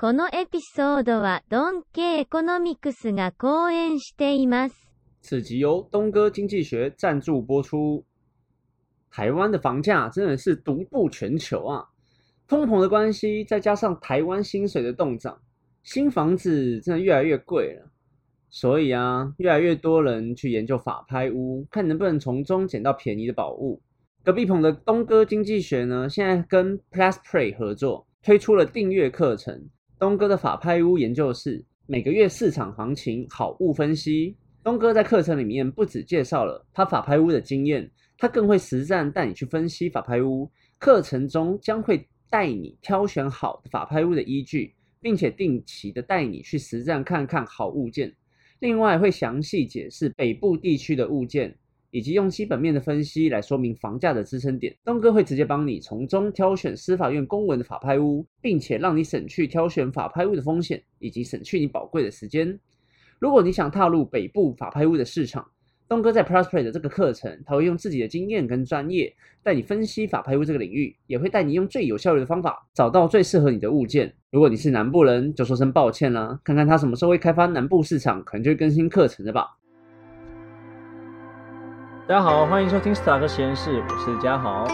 このエピソードはドンケエコノミクスが講演しています。此集由东哥经济学赞助播出。台湾的房价真的是独步全球啊！通膨的关系，再加上台湾薪水的动涨，新房子真的越来越贵了。所以啊，越来越多人去研究法拍屋，看能不能从中捡到便宜的宝物。隔壁棚的东哥经济学呢，现在跟 PlusPlay 合作，推出了订阅课程—— 东哥的法拍屋研究室，每个月市场行情好物分析。东哥在课程里面不只介绍了他法拍屋的经验，他更会实战带你去分析法拍屋。课程中将会带你挑选好的法拍屋的依据，并且定期的带你去实战看看好物件。另外会详细解释北部地区的物件，以及用基本面的分析来说明房价的支撑点。东哥会直接帮你从中挑选司法院公文的法拍屋，并且让你省去挑选法拍屋的风险，以及省去你宝贵的时间。如果你想踏入北部法拍屋的市场，东哥在 PlusPlay 的这个课程，他会用自己的经验跟专业带你分析法拍屋这个领域，也会带你用最有效率的方法找到最适合你的物件。如果你是南部人，就说声抱歉啦，看看他什么时候会开发南部市场，可能就会更新课程的吧。大家好，欢迎收听 Star 实验室，我是嘉豪。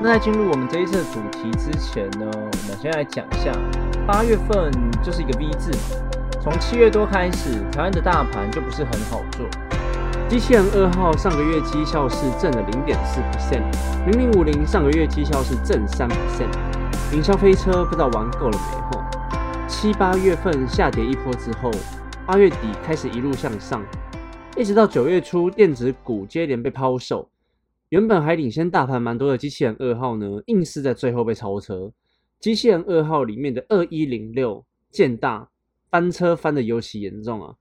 那在进入我们这一次的主题之前呢，我们先来讲一下，八月份就是一个 V 字，从七月多开始，台湾的大盘就不是很好做。机器人二号上个月绩效是正的零点四 percent，零零五零上个月绩效是正三 percent。营销飞车不知道玩够了没？后七八月份下跌一波之后，八月底开始一路向上，一直到九月初电子股接连被抛售，原本还领先大盘蛮多的机器人二号呢，硬是在最后被超车。机器人二号里面的二一零六建大翻车翻的尤其严重啊！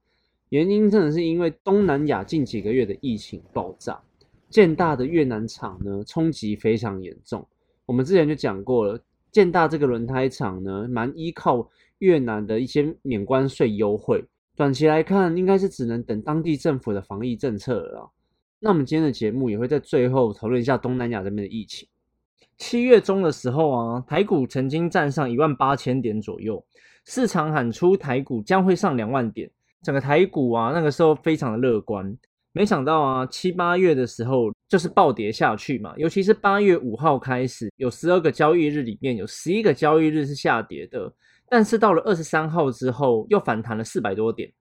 原因真的是因为东南亚近几个月的疫情爆炸，建大的越南厂呢冲击非常严重。我们之前就讲过了，建大这个轮胎厂呢，蛮依靠越南的一些免关税优惠。短期来看，应该是只能等当地政府的防疫政策了。那我们今天的节目也会在最后讨论一下东南亚这边的疫情。七月中的时候啊，台股曾经站上一万八千点左右，市场喊出台股将会上两万点。整个台股啊，那个时候非常的乐观，没想到啊，七八月的时候就是暴跌下去嘛。尤其是八月五号开始，有十二个交易日里面有十一个交易日是下跌的，但是到了二十三号之后又反弹了四百多点。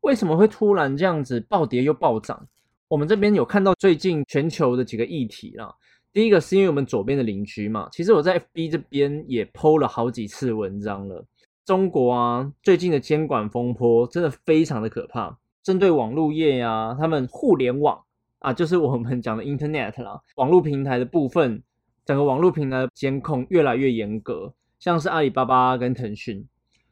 为什么会突然这样子暴跌又暴涨？我们这边有看到最近全球的几个议题啦。第一个是因为我们左边的邻居嘛，其实我在 FB 这边也 PO 了好几次文章了。中国啊，最近的监管风波真的非常的可怕。针对网络业呀，他们互联网啊，就是我们讲的 Internet 啦，网络平台的部分，整个网络平台监控越来越严格，像是阿里巴巴跟腾讯，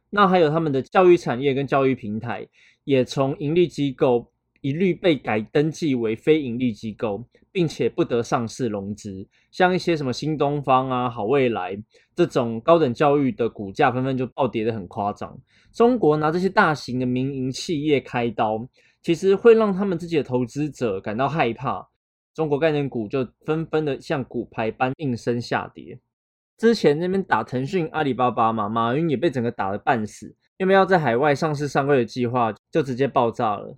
那还有他们的教育产业跟教育平台，也从盈利机构一律被改登记为非盈利机构。并且不得上市融资，像一些什么新东方啊、好未来这种高等教育的股价纷纷就暴跌的很夸张。中国拿这些大型的民营企业开刀，其实会让他们自己的投资者感到害怕。中国概念股就纷纷的像股牌般应声下跌。之前那边打腾讯、阿里巴巴嘛，马云也被整个打得半死，因为要在海外上市上柜的计划就直接爆炸了。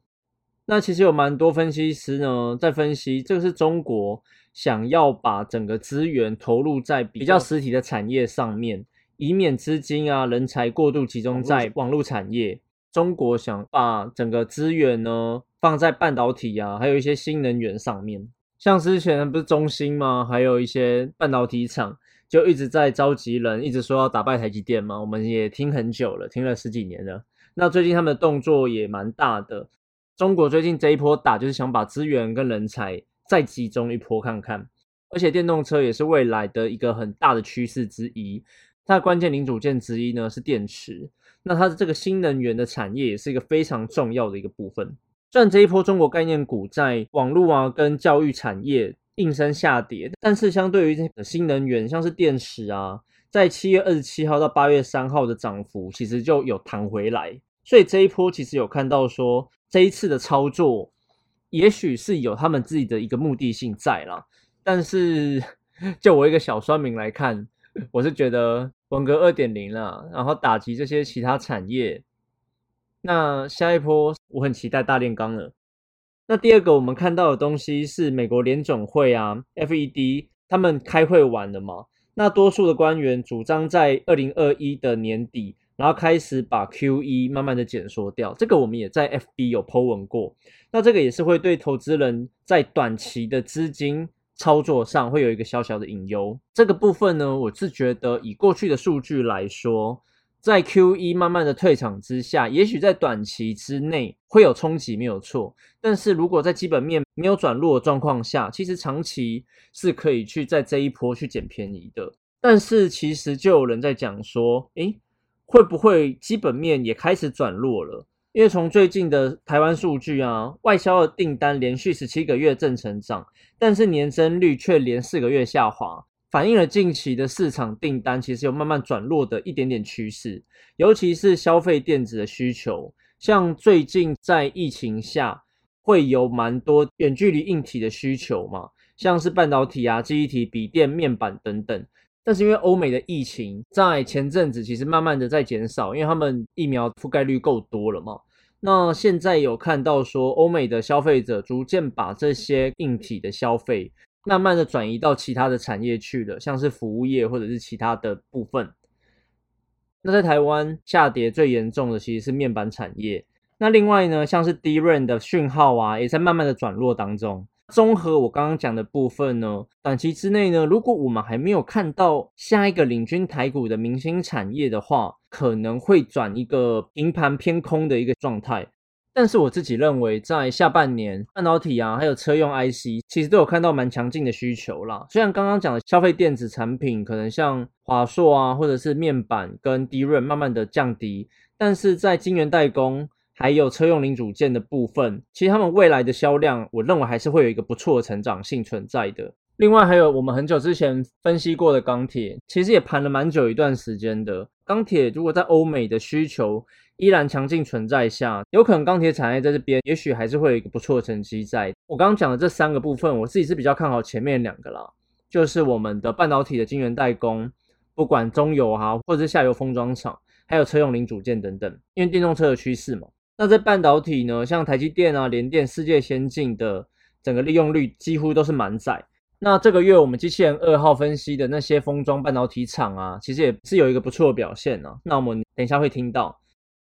那其实有蛮多分析师呢，在分析这个是中国想要把整个资源投入在比较实体的产业上面，以免资金啊人才过度集中在网络产业。中国想把整个资源呢放在半导体啊，还有一些新能源上面。像之前不是中兴吗？还有一些半导体厂就一直在召集人，一直说要打败台积电嘛。我们也听很久了，听了十几年了。那最近他们的动作也蛮大的。中国最近这一波打，就是想把资源跟人才再集中一波看看，而且电动车也是未来的一个很大的趋势之一。它的关键零组件之一呢是电池，那它的这个新能源的产业也是一个非常重要的一个部分。虽然这一波中国概念股在网络啊跟教育产业应声下跌，但是相对于这个新能源，像是电池啊，在七月二十七号到八月三号的涨幅其实就有弹回来，所以这一波其实有看到说。这一次的操作，也许是有他们自己的一个目的性在啦。但是 就我一个小酸民来看，我是觉得文革二点零啦，然后打击这些其他产业。那下一波我很期待大炼钢了。那第二个我们看到的东西是美国联总会啊，FED 他们开会完了嘛？那多数的官员主张在二零二一的年底，然后开始把 QE 慢慢的减缩掉。这个我们也在 FB 有 po 文过。那这个也是会对投资人在短期的资金。操作上会有一个小小的隐忧，这个部分呢，我是觉得以过去的数据来说，在 Q E 慢慢的退场之下，也许在短期之内会有冲击，没有错。但是如果在基本面没有转弱的状况下，其实长期是可以去在这一波去捡便宜的。但是其实就有人在讲说，诶，会不会基本面也开始转弱了？因为从最近的台湾数据啊，外销的订单连续十七个月正成长，但是年增率却连四个月下滑，反映了近期的市场订单其实有慢慢转弱的一点点趋势。尤其是消费电子的需求，像最近在疫情下会有蛮多远距离硬体的需求嘛，像是半导体啊、记忆体、笔电、面板等等。但是因为欧美的疫情在前阵子其实慢慢的在减少，因为他们疫苗覆盖率够多了嘛。那现在有看到说，欧美的消费者逐渐把这些硬体的消费慢慢的转移到其他的产业去了，像是服务业或者是其他的部分。那在台湾下跌最严重的其实是面板产业。那另外呢，像是 DRAM 的讯号啊，也在慢慢的转弱当中。综合我刚刚讲的部分呢，短期之内呢，如果我们还没有看到下一个领军台股的明星产业的话，可能会转一个平盘偏空的一个状态。但是我自己认为，在下半年，半导体啊，还有车用 IC，其实都有看到蛮强劲的需求啦。虽然刚刚讲的消费电子产品，可能像华硕啊，或者是面板跟 DRAM 慢慢的降低，但是在晶圆代工。还有车用零组件的部分，其实他们未来的销量，我认为还是会有一个不错的成长性存在的。另外，还有我们很久之前分析过的钢铁，其实也盘了蛮久一段时间的。钢铁如果在欧美的需求依然强劲存在下，有可能钢铁产业在这边，也许还是会有一个不错的成绩在。我刚刚讲的这三个部分，我自己是比较看好前面两个啦，就是我们的半导体的晶圆代工，不管中游哈，或者是下游封装厂，还有车用零组件等等，因为电动车的趋势嘛。那在半导体呢，像台积电啊、联电、世界先进的整个利用率几乎都是满载。那这个月我们机器人二号分析的那些封装半导体厂啊，其实也是有一个不错的表现呢。那我们等一下会听到。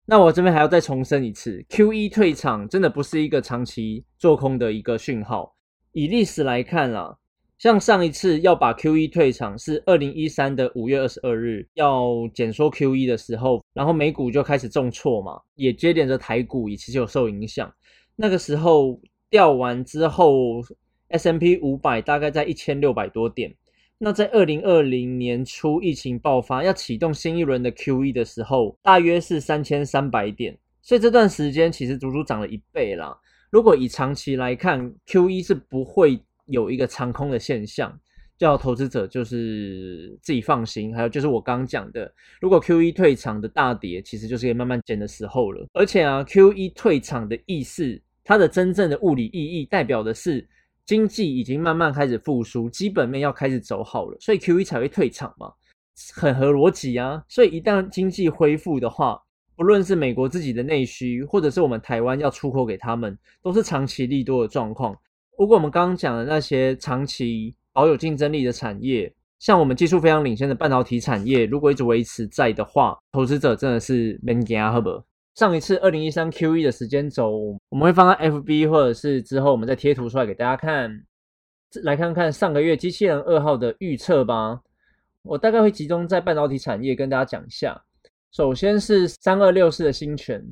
那我这边还要再重申一次，Q1 退场真的不是一个长期做空的一个讯号。以历史来看啦。像上一次要把 Q E 退场是二零一三的五月二十二日要减缩 Q E 的时候，然后美股就开始重挫嘛，也接连着台股也其实有受影响。那个时候掉完之后，S M P 五百大概在一千六百多点。那在二零二零年初疫情爆发要启动新一轮的 Q E 的时候，大约是三千三百点。所以这段时间其实足足涨了一倍啦。如果以长期来看，Q E 是不会。有一个长空的现象，叫投资者就是自己放心。还有就是我刚讲的，如果 Q E 退场的大跌，其实就是可以慢慢减的时候了。而且啊，Q E 退场的意思，它的真正的物理意义，代表的是经济已经慢慢开始复苏，基本面要开始走好了，所以 Q E 才会退场嘛，很合逻辑啊。所以一旦经济恢复的话，不论是美国自己的内需，或者是我们台湾要出口给他们，都是长期利多的状况。如果我们刚刚讲的那些长期保有竞争力的产业，像我们技术非常领先的半导体产业，如果一直维持在的话，投资者真的是 man g a 上一次二零一三 Q E 的时间轴，我们会放在 FB，或者是之后我们再贴图出来给大家看，来看看上个月机器人二号的预测吧。我大概会集中在半导体产业跟大家讲一下。首先是三二六四的新权。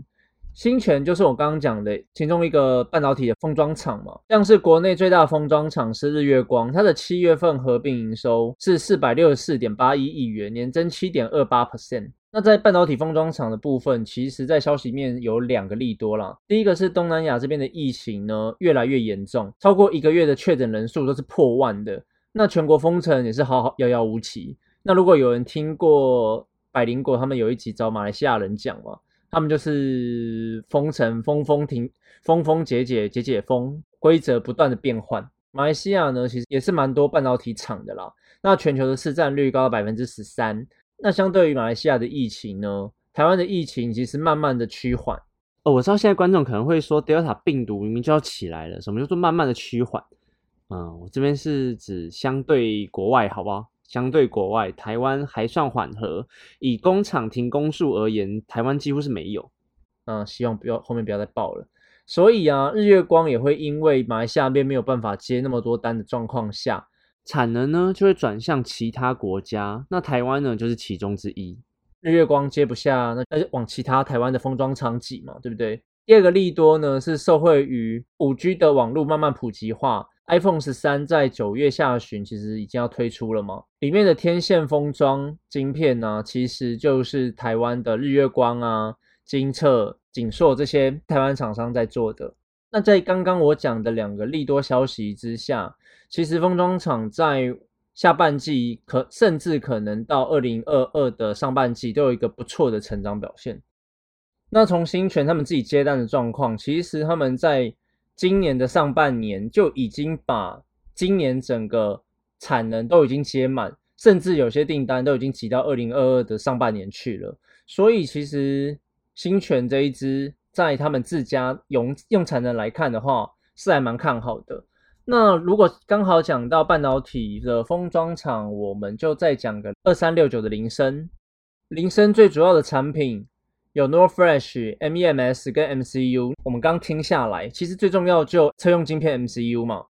新泉就是我刚刚讲的其中一个半导体的封装厂嘛，像是国内最大封装厂是日月光，它的七月份合并营收是四百六十四点八一亿元，年增七点二八 percent。那在半导体封装厂的部分，其实在消息面有两个利多啦。第一个是东南亚这边的疫情呢越来越严重，超过一个月的确诊人数都是破万的，那全国封城也是好好遥遥无期。那如果有人听过百灵果他们有一集找马来西亚人讲嘛？他们就是封城、封封停、封封解解、解解封，规则不断的变换。马来西亚呢，其实也是蛮多半导体厂的啦。那全球的市占率高到百分之十三，那相对于马来西亚的疫情呢，台湾的疫情其实慢慢的趋缓。哦，我知道现在观众可能会说，Delta 病毒明明就要起来了，什么叫做慢慢的趋缓？嗯，我这边是指相对国外，好不好？相对国外，台湾还算缓和。以工厂停工数而言，台湾几乎是没有。嗯，希望不要后面不要再爆了。所以啊，日月光也会因为马来西亚那边没有办法接那么多单的状况下，产能呢就会转向其他国家。那台湾呢就是其中之一。日月光接不下，那那就往其他台湾的封装厂挤嘛，对不对？第二个利多呢是受惠于五 G 的网络慢慢普及化。iPhone 十三在九月下旬其实已经要推出了嘛，里面的天线封装晶片呢，其实就是台湾的日月光啊、金策、景硕这些台湾厂商在做的。那在刚刚我讲的两个利多消息之下，其实封装厂在下半季可甚至可能到二零二二的上半季都有一个不错的成长表现。那从新泉他们自己接单的状况，其实他们在今年的上半年就已经把今年整个产能都已经接满，甚至有些订单都已经挤到二零二二的上半年去了。所以其实新泉这一支在他们自家用用产能来看的话，是还蛮看好的。那如果刚好讲到半导体的封装厂，我们就再讲个二三六九的铃声。铃声最主要的产品。有 Nor Flash、MEMS 跟 MCU，我们刚听下来，其实最重要就车用晶片 MCU 嘛。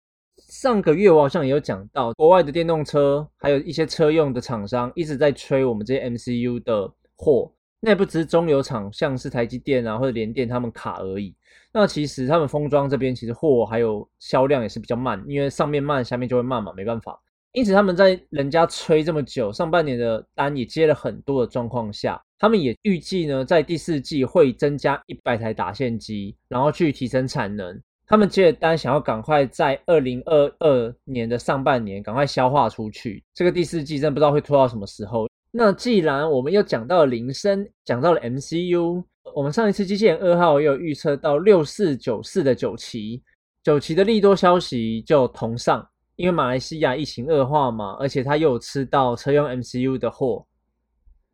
上个月我好像也有讲到，国外的电动车还有一些车用的厂商一直在催我们这些 MCU 的货。那也不只是中游厂，像是台积电啊或者联电他们卡而已。那其实他们封装这边其实货还有销量也是比较慢，因为上面慢，下面就会慢嘛，没办法。因此，他们在人家催这么久，上半年的单也接了很多的状况下，他们也预计呢，在第四季会增加一百台打线机，然后去提升产能。他们接的单想要赶快在二零二二年的上半年赶快消化出去。这个第四季真不知道会拖到什么时候。那既然我们又讲到了铃声，讲到了 MCU，我们上一次机器人二号也有预测到六四九四的九旗，九旗的利多消息就同上。因为马来西亚疫情恶化嘛，而且他又有吃到车用 MCU 的货，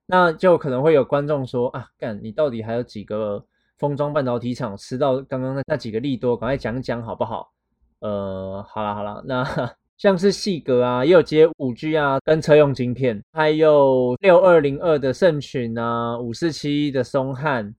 那就可能会有观众说啊，干你到底还有几个封装半导体厂吃到刚刚那那几个利多，赶快讲讲好不好？呃，好了好了，那 像是细格啊，也有接五 G 啊，跟车用晶片，还有六二零二的盛群啊，五四七的松汉。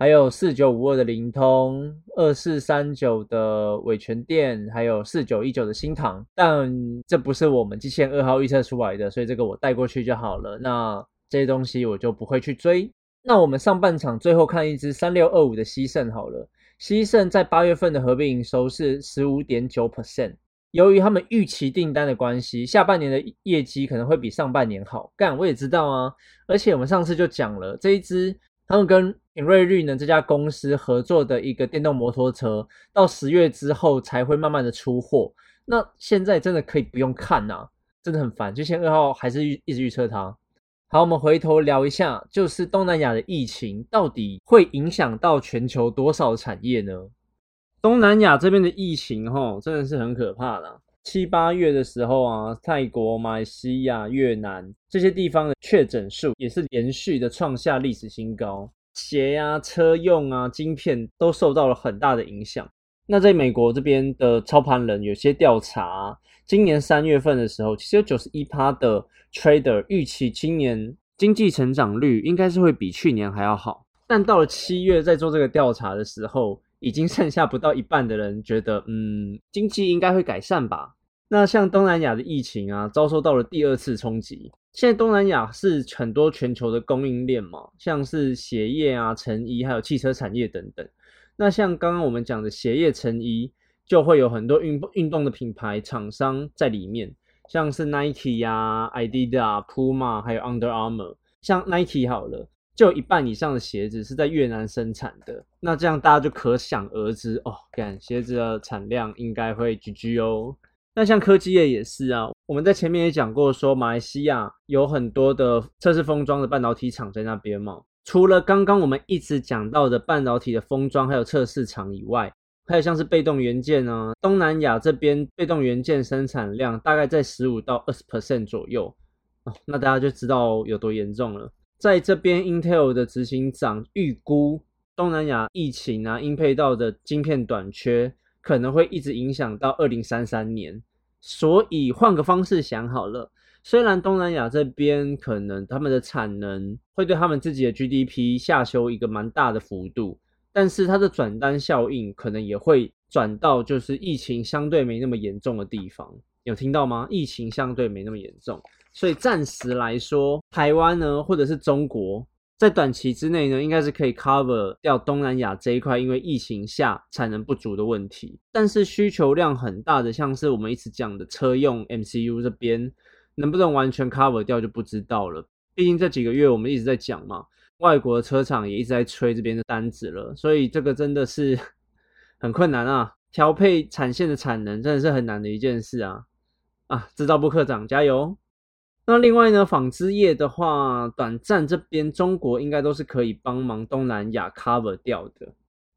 还有四九五二的灵通，二四三九的伟全电，还有四九一九的新唐，但这不是我们机器人二号预测出来的，所以这个我带过去就好了。那这些东西我就不会去追。那我们上半场最后看一支三六二五的西盛好了，西盛在八月份的合并营收是十五点九 percent，由于他们预期订单的关系，下半年的业绩可能会比上半年好。干，我也知道啊，而且我们上次就讲了这一支。他们跟品瑞绿呢这家公司合作的一个电动摩托车，到十月之后才会慢慢的出货。那现在真的可以不用看呐，真的很烦。就先二号还是预一直预测它。好，我们回头聊一下，就是东南亚的疫情到底会影响到全球多少产业呢？东南亚这边的疫情哈，真的是很可怕的。七八月的时候啊，泰国、马来西亚、越南这些地方的确诊数也是连续的创下历史新高，鞋啊、车用啊、晶片都受到了很大的影响。那在美国这边的操盘人有些调查，今年三月份的时候，其实有九十一趴的 trader 预期今年经济成长率应该是会比去年还要好，但到了七月在做这个调查的时候。已经剩下不到一半的人觉得，嗯，经济应该会改善吧。那像东南亚的疫情啊，遭受到了第二次冲击。现在东南亚是很多全球的供应链嘛，像是鞋业啊、成衣，还有汽车产业等等。那像刚刚我们讲的鞋业、成衣，就会有很多运运动的品牌厂商在里面，像是 Nike 呀、Adidas、Puma，还有 Under Armour。像 Nike 好了。就一半以上的鞋子是在越南生产的，那这样大家就可想而知哦，感鞋子的产量应该会居居哦。那像科技业也是啊，我们在前面也讲过，说马来西亚有很多的测试封装的半导体厂在那边嘛。除了刚刚我们一直讲到的半导体的封装还有测试厂以外，还有像是被动元件呢，东南亚这边被动元件生产量大概在十五到二十 percent 左右。哦，那大家就知道有多严重了。在这边，Intel 的执行长预估，东南亚疫情啊，应配到的晶片短缺可能会一直影响到二零三三年。所以换个方式想好了，虽然东南亚这边可能他们的产能会对他们自己的 GDP 下修一个蛮大的幅度，但是它的转单效应可能也会转到就是疫情相对没那么严重的地方。有听到吗？疫情相对没那么严重。所以暂时来说，台湾呢，或者是中国，在短期之内呢，应该是可以 cover 掉东南亚这一块，因为疫情下产能不足的问题。但是需求量很大的，像是我们一直讲的车用 MCU 这边，能不能完全 cover 掉就不知道了。毕竟这几个月我们一直在讲嘛，外国的车厂也一直在催这边的单子了，所以这个真的是 很困难啊，调配产线的产能真的是很难的一件事啊！啊，制造部科长加油！那另外呢，纺织业的话，短暂这边中国应该都是可以帮忙东南亚 cover 掉的。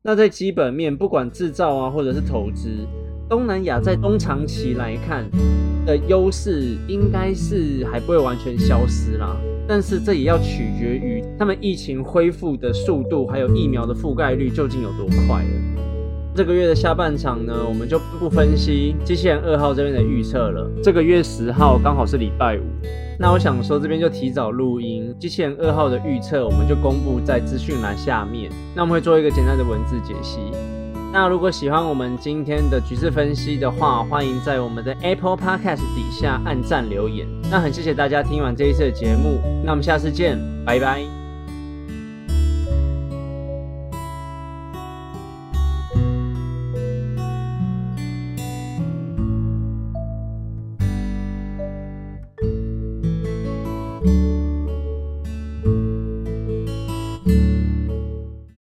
那在基本面，不管制造啊，或者是投资，东南亚在中长期来看的优势，应该是还不会完全消失啦。但是这也要取决于他们疫情恢复的速度，还有疫苗的覆盖率究竟有多快了。这个月的下半场呢，我们就不分析机器人二号这边的预测了。这个月十号刚好是礼拜五，那我想说这边就提早录音，机器人二号的预测我们就公布在资讯栏下面。那我们会做一个简单的文字解析。那如果喜欢我们今天的局势分析的话，欢迎在我们的 Apple Podcast 底下按赞留言。那很谢谢大家听完这一次的节目，那我们下次见，拜拜。